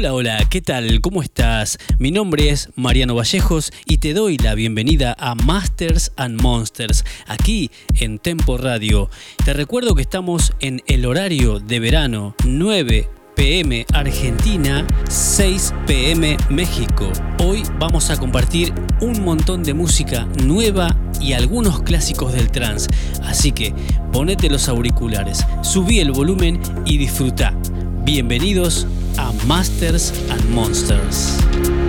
Hola, hola, ¿qué tal? ¿Cómo estás? Mi nombre es Mariano Vallejos y te doy la bienvenida a Masters and Monsters, aquí en Tempo Radio. Te recuerdo que estamos en el horario de verano 9 pm Argentina, 6 pm México. Hoy vamos a compartir un montón de música nueva y algunos clásicos del trance. Así que ponete los auriculares, subí el volumen y disfruta. Bienvenidos a Masters and Monsters.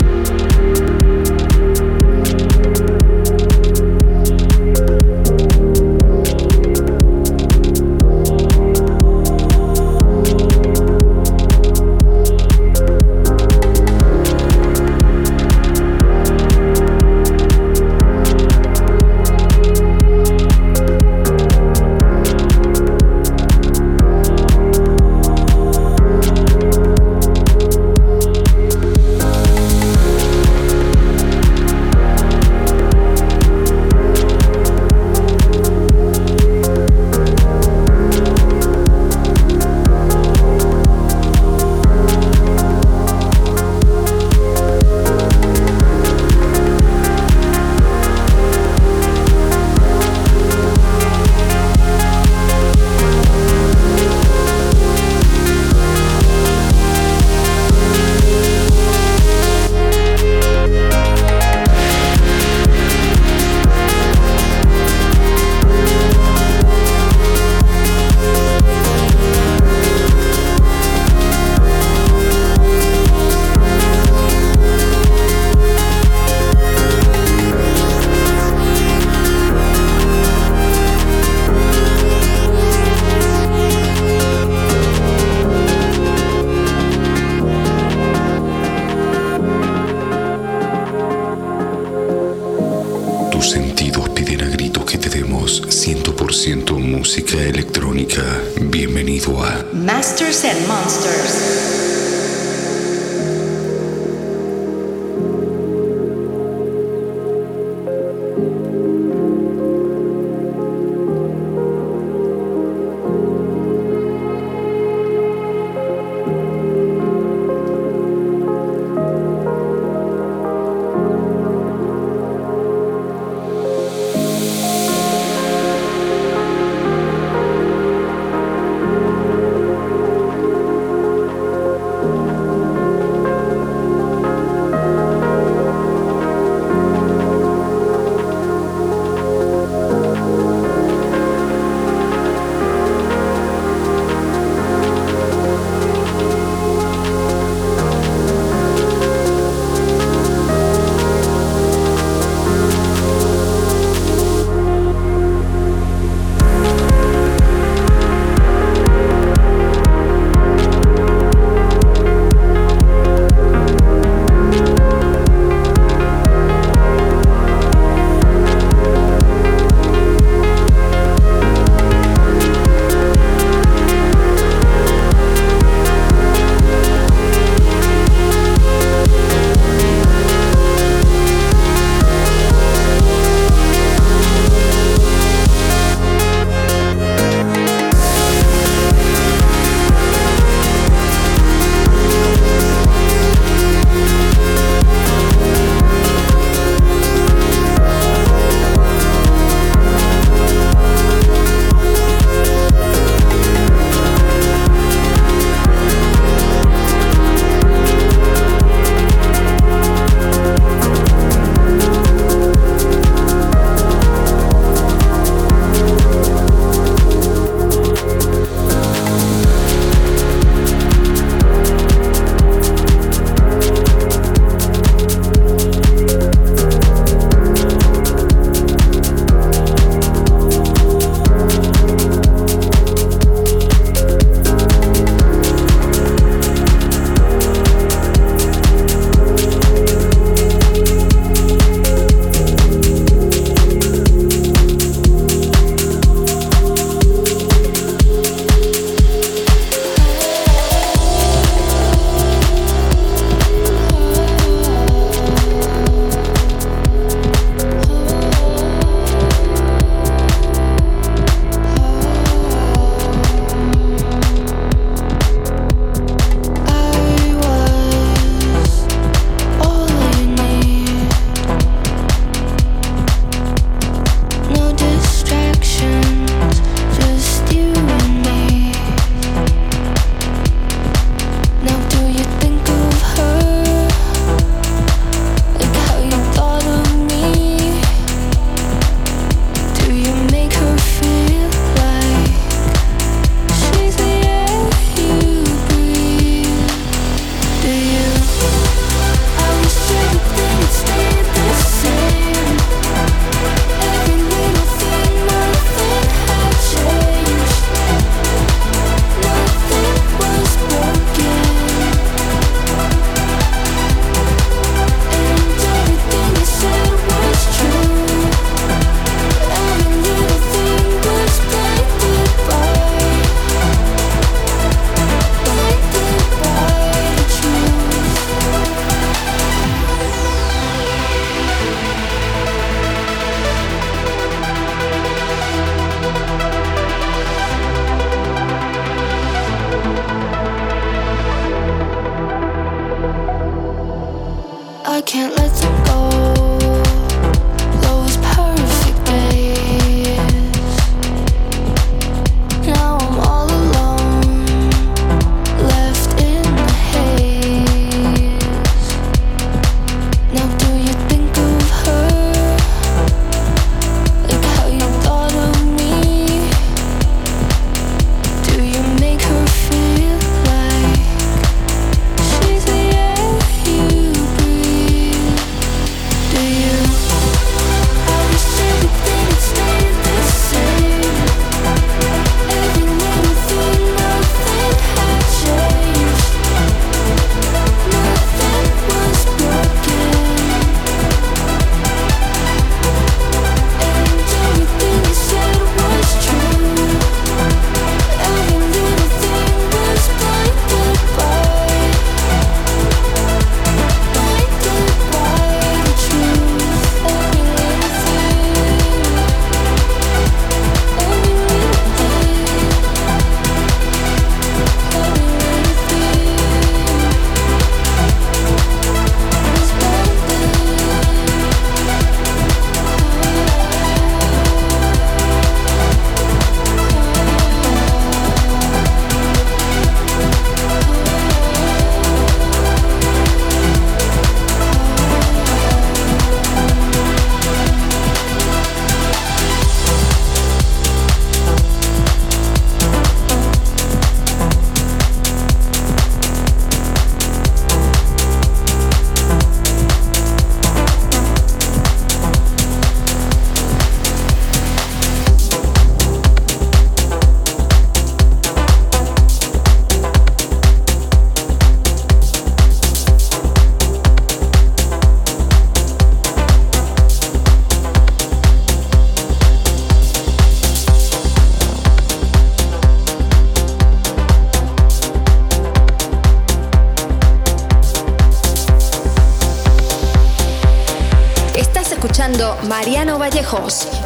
Vallejos.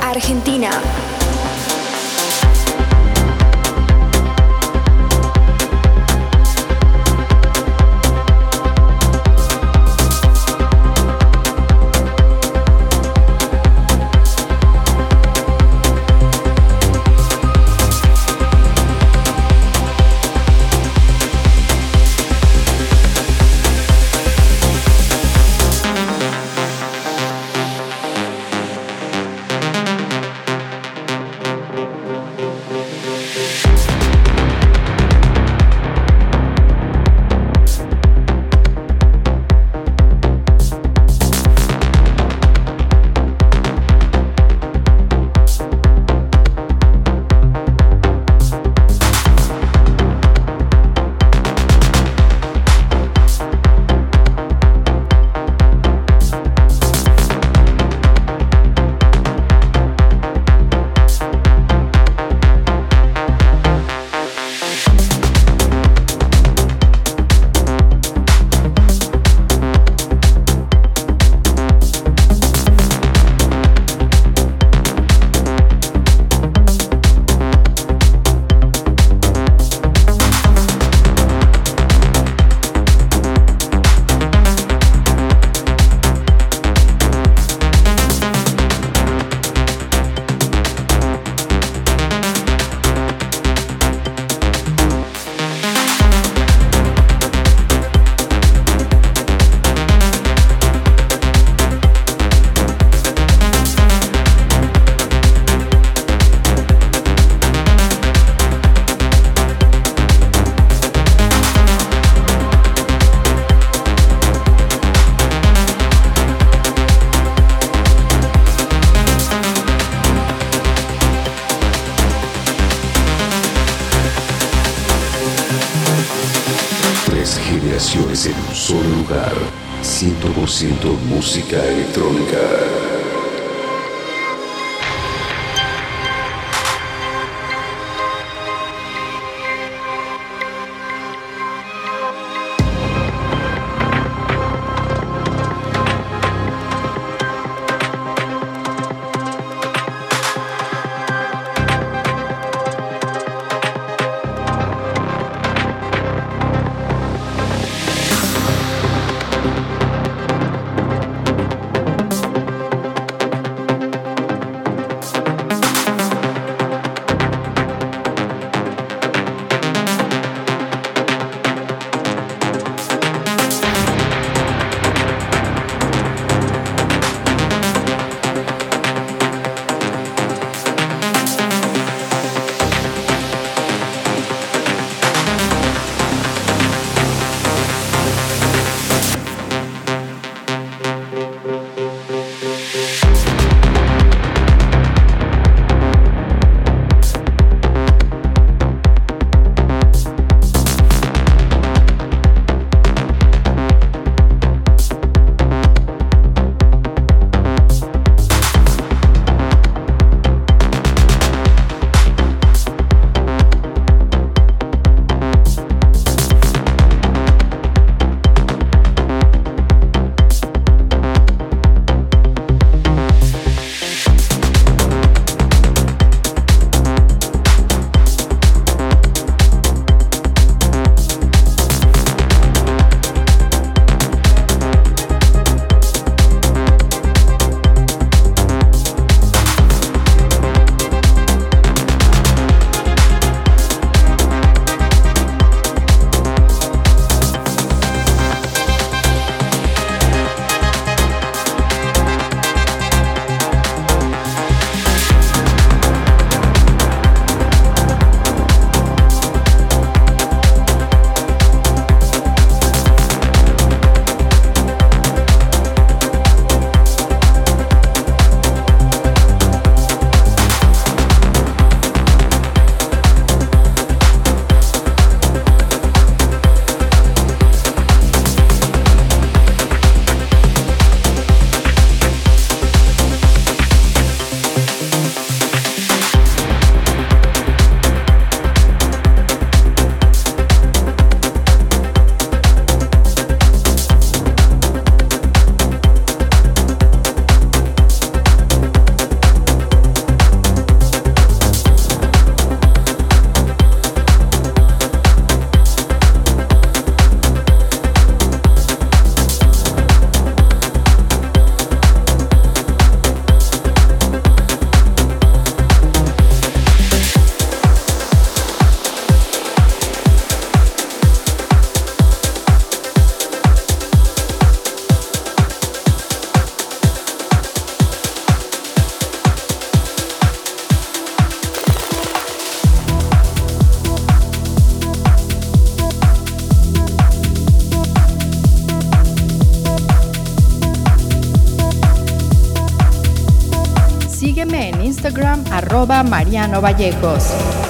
Mariano Vallejos.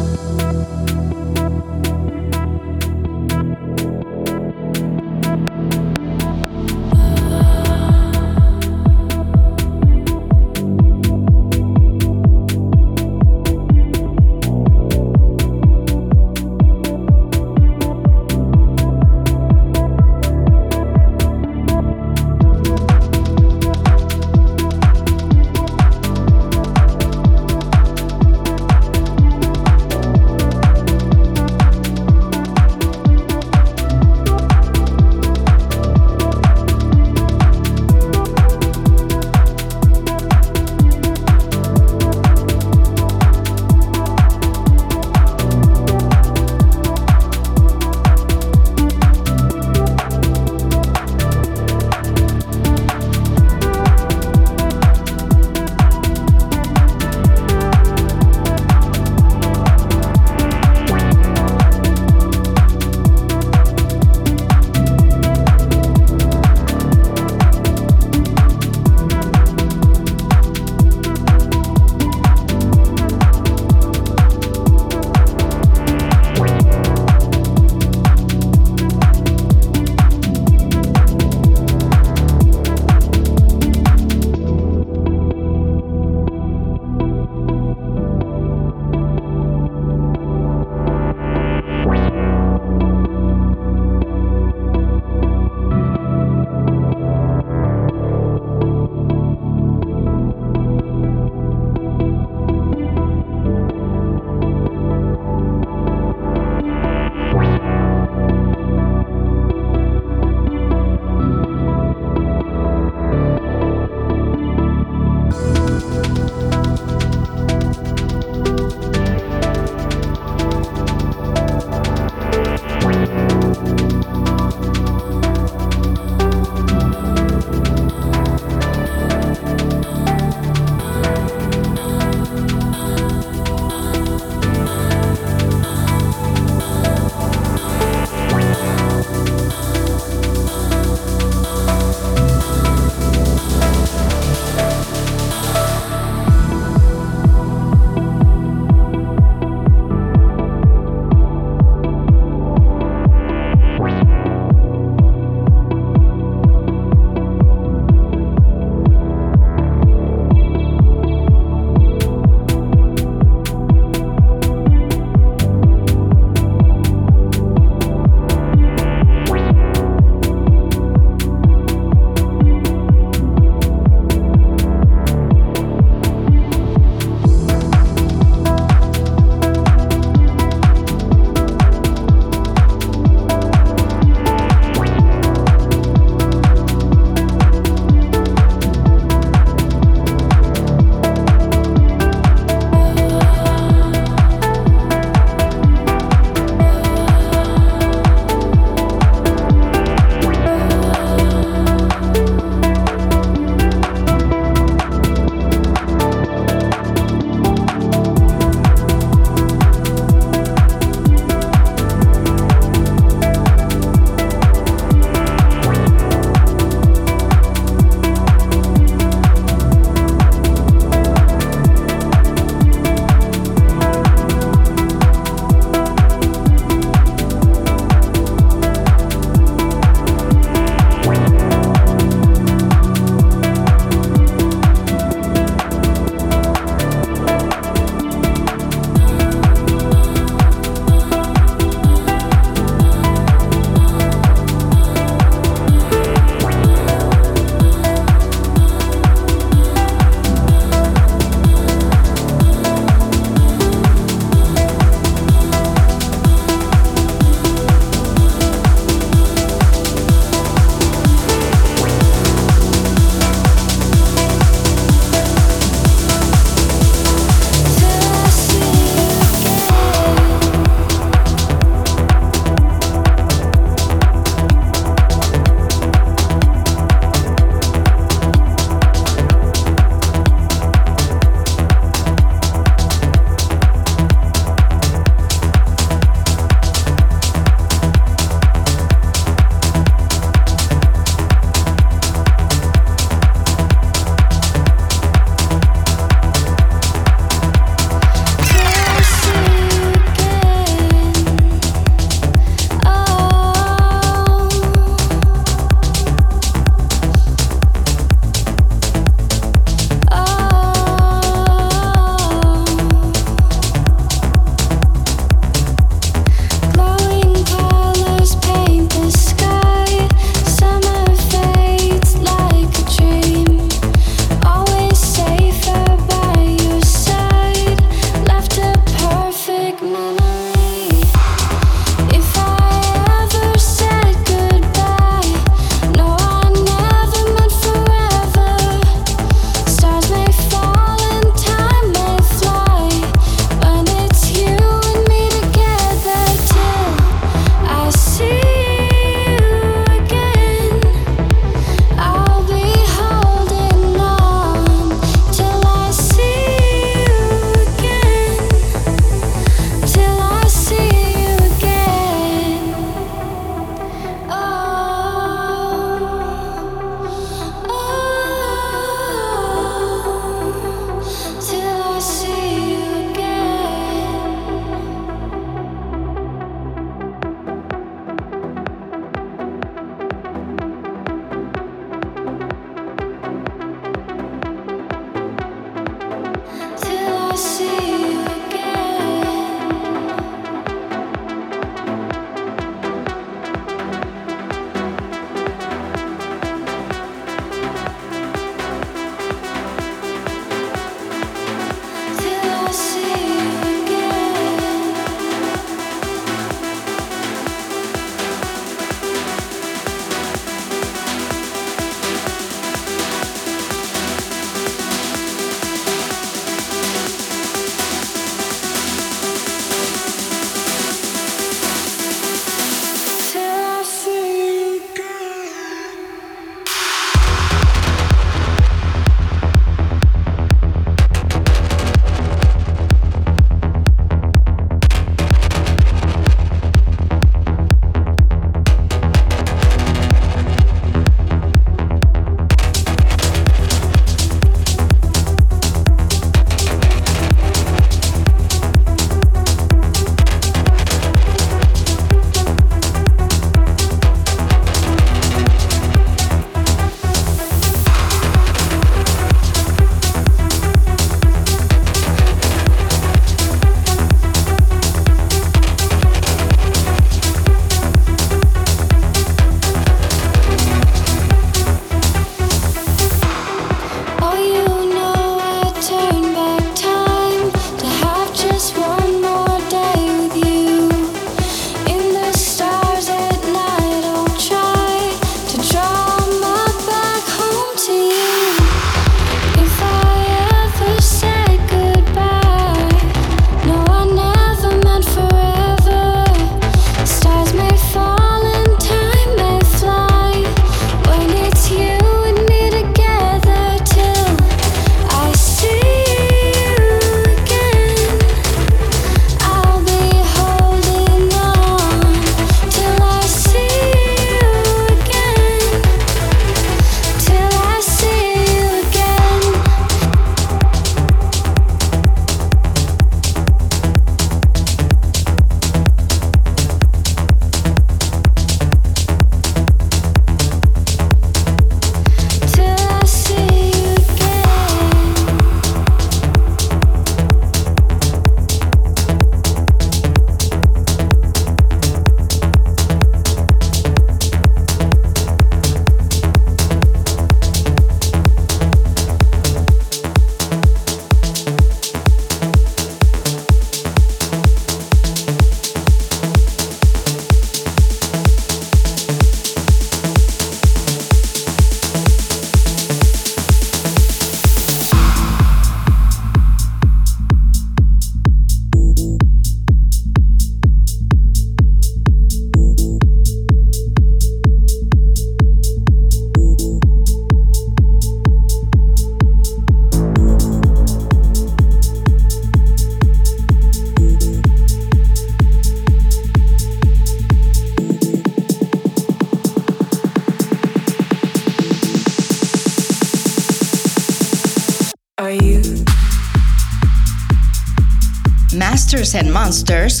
Monsters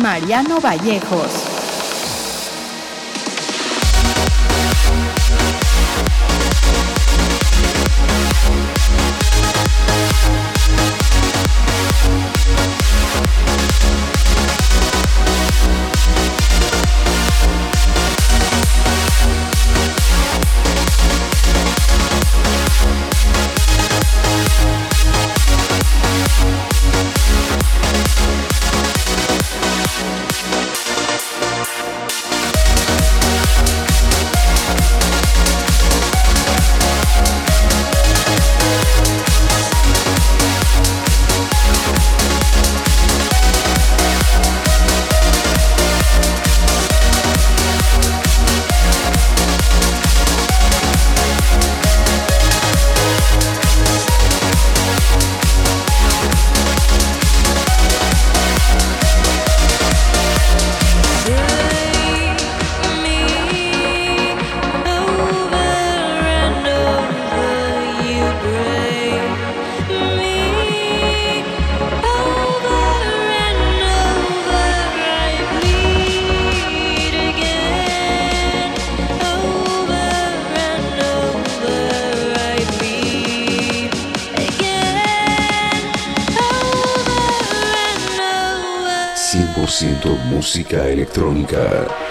Mariano Vallejos. Русская электроника.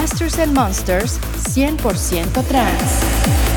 Música electrónica. Monsters 100% trans.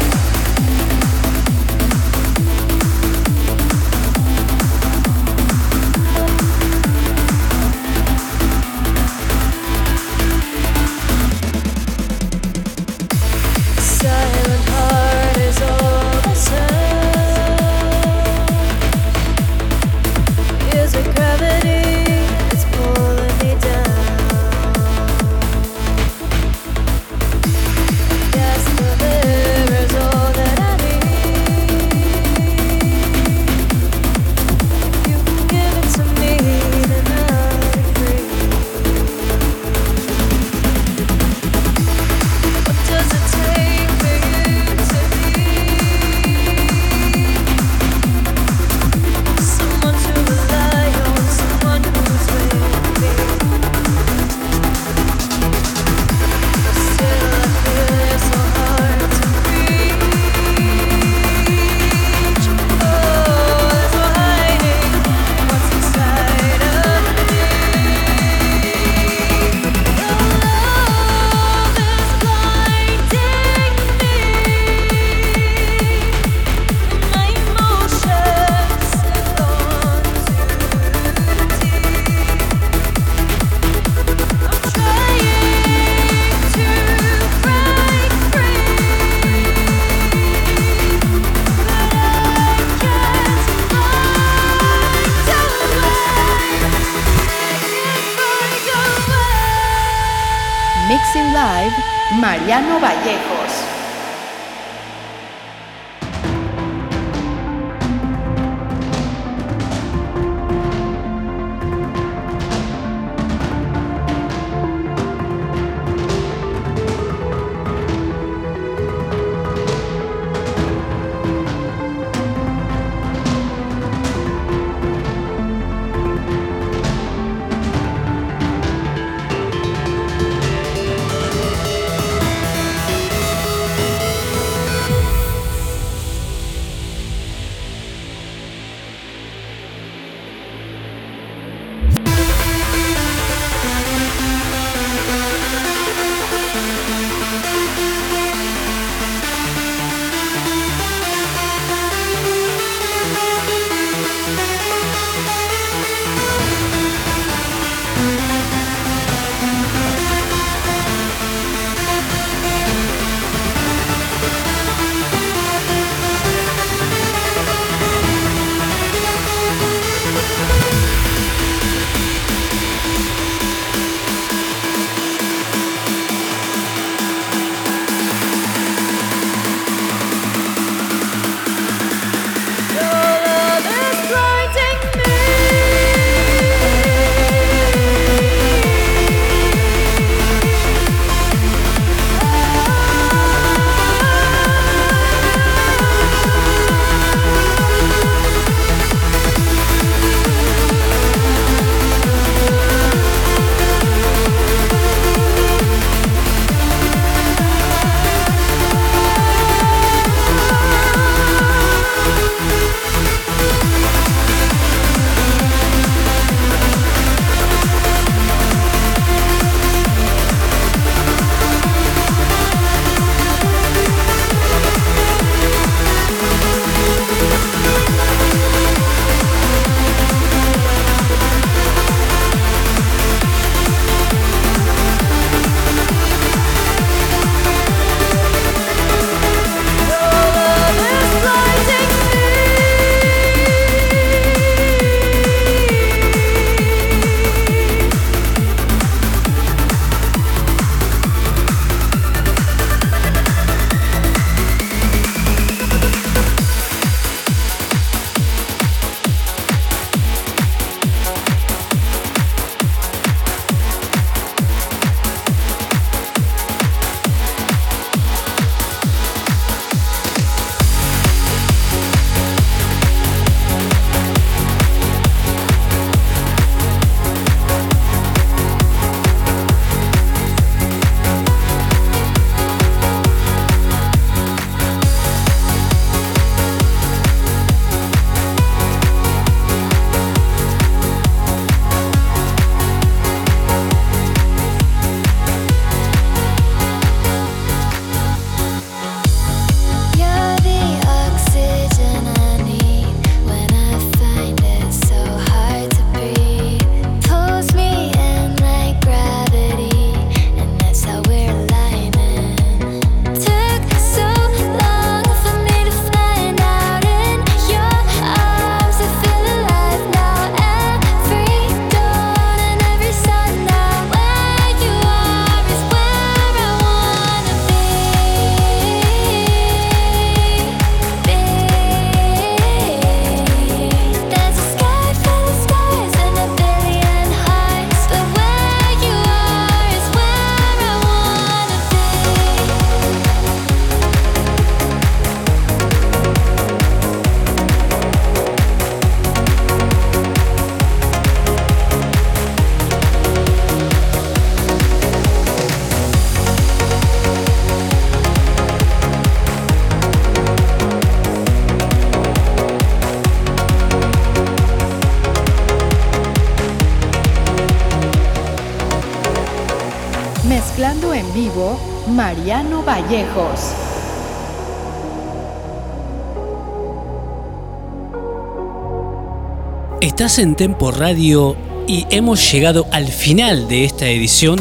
Estás en Tempo Radio y hemos llegado al final de esta edición.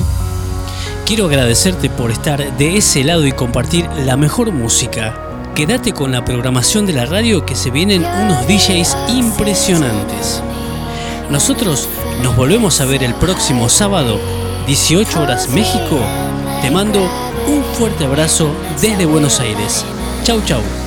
Quiero agradecerte por estar de ese lado y compartir la mejor música. Quédate con la programación de la radio que se vienen unos DJs impresionantes. Nosotros nos volvemos a ver el próximo sábado, 18 horas México. Te mando fuerte abrazo desde Buenos Aires. Chau chau.